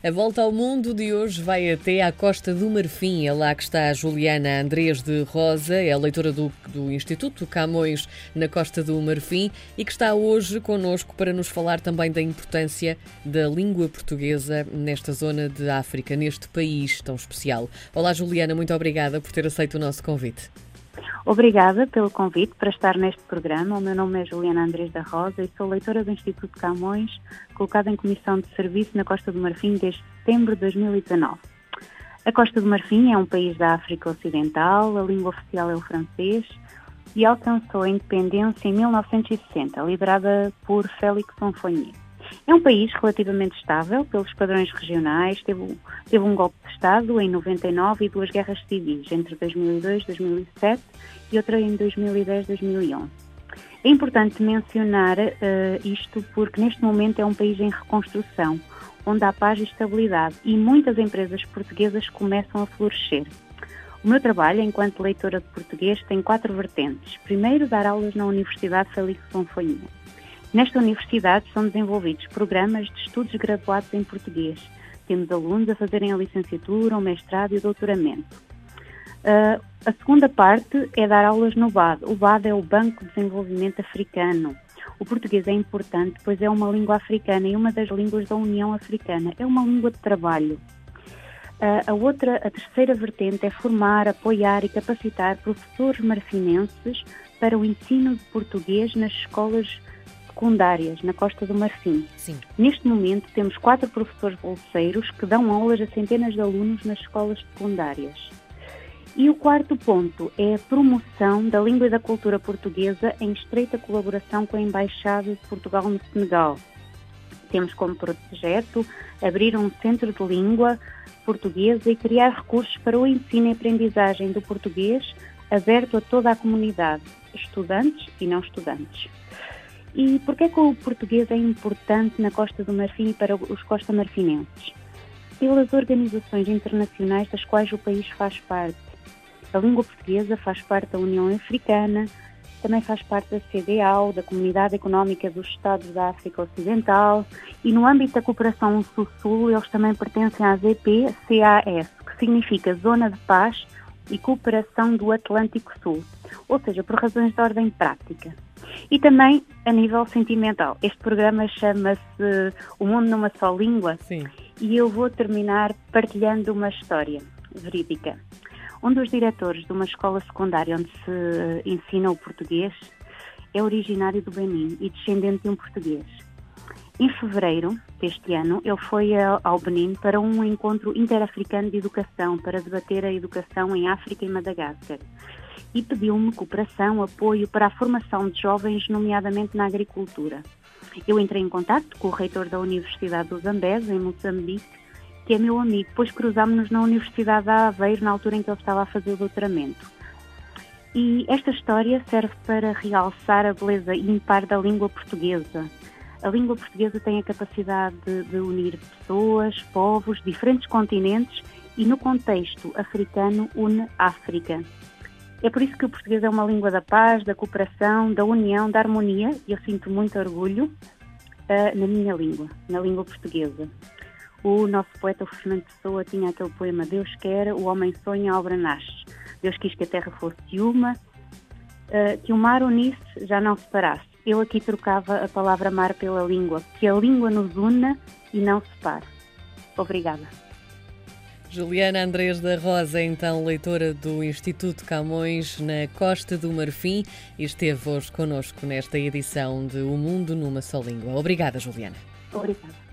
A volta ao mundo de hoje vai até à Costa do Marfim. É lá que está a Juliana Andrés de Rosa, é a leitora do, do Instituto Camões na Costa do Marfim e que está hoje connosco para nos falar também da importância da língua portuguesa nesta zona de África, neste país tão especial. Olá, Juliana, muito obrigada por ter aceito o nosso convite. Obrigada pelo convite para estar neste programa. O meu nome é Juliana Andrés da Rosa e sou leitora do Instituto Camões, colocada em comissão de serviço na Costa do Marfim desde setembro de 2019. A Costa do Marfim é um país da África Ocidental, a língua oficial é o francês e alcançou a independência em 1960, liderada por Félix Houphouët. É um país relativamente estável pelos padrões regionais, teve, teve um golpe de Estado em 99 e duas guerras civis entre 2002 e 2007 e outra em 2010 e 2011. É importante mencionar uh, isto porque neste momento é um país em reconstrução, onde há paz e estabilidade e muitas empresas portuguesas começam a florescer. O meu trabalho, enquanto leitora de português, tem quatro vertentes. Primeiro, dar aulas na Universidade Félix Fonfoinha. Nesta universidade são desenvolvidos programas de estudos graduados em português. Temos alunos a fazerem a licenciatura, o mestrado e o doutoramento. Uh, a segunda parte é dar aulas no BAD. O BAD é o Banco de Desenvolvimento Africano. O português é importante, pois é uma língua africana e uma das línguas da União Africana. É uma língua de trabalho. Uh, a outra, a terceira vertente é formar, apoiar e capacitar professores marfinenses para o ensino de português nas escolas secundárias na Costa do Marfim. Sim. Neste momento temos quatro professores bolseiros que dão aulas a centenas de alunos nas escolas secundárias. E o quarto ponto é a promoção da língua e da cultura portuguesa em estreita colaboração com a Embaixada de Portugal no Senegal. Temos como projeto abrir um centro de língua portuguesa e criar recursos para o ensino e aprendizagem do português aberto a toda a comunidade, estudantes e não estudantes. E por que é que o português é importante na Costa do Marfim e para os costa-marfinenses? Pelas organizações internacionais das quais o país faz parte. A língua portuguesa faz parte da União Africana, também faz parte da CDAO, da Comunidade Económica dos Estados da África Ocidental, e no âmbito da cooperação Sul-Sul, eles também pertencem à ZP-CAS, que significa Zona de Paz e Cooperação do Atlântico Sul, ou seja, por razões de ordem prática. E também a nível sentimental. Este programa chama-se O Mundo numa Só Língua Sim. e eu vou terminar partilhando uma história verídica. Um dos diretores de uma escola secundária onde se ensina o português é originário do Benin e descendente de um português. Em fevereiro deste ano, ele foi ao Benin para um encontro interafricano de educação para debater a educação em África e Madagascar e pediu-me cooperação, apoio para a formação de jovens, nomeadamente na agricultura. Eu entrei em contato com o reitor da Universidade do Zambés, em Moçambique, que é meu amigo, pois cruzámos-nos na Universidade de Aveiro na altura em que ele estava a fazer o doutoramento. E esta história serve para realçar a beleza ímpar da língua portuguesa. A língua portuguesa tem a capacidade de, de unir pessoas, povos, diferentes continentes e, no contexto africano, une África. É por isso que o português é uma língua da paz, da cooperação, da união, da harmonia, e eu sinto muito orgulho uh, na minha língua, na língua portuguesa. O nosso poeta, Fernando Pessoa, tinha aquele poema Deus quer, o homem sonha, a obra nasce. Deus quis que a terra fosse uma, uh, que o mar unisse, já não separasse. Eu aqui trocava a palavra mar pela língua, que a língua nos una e não separe. Obrigada. Juliana Andrés da Rosa, então leitora do Instituto Camões na Costa do Marfim, esteve hoje connosco nesta edição de O Mundo numa Só Língua. Obrigada, Juliana. Obrigada.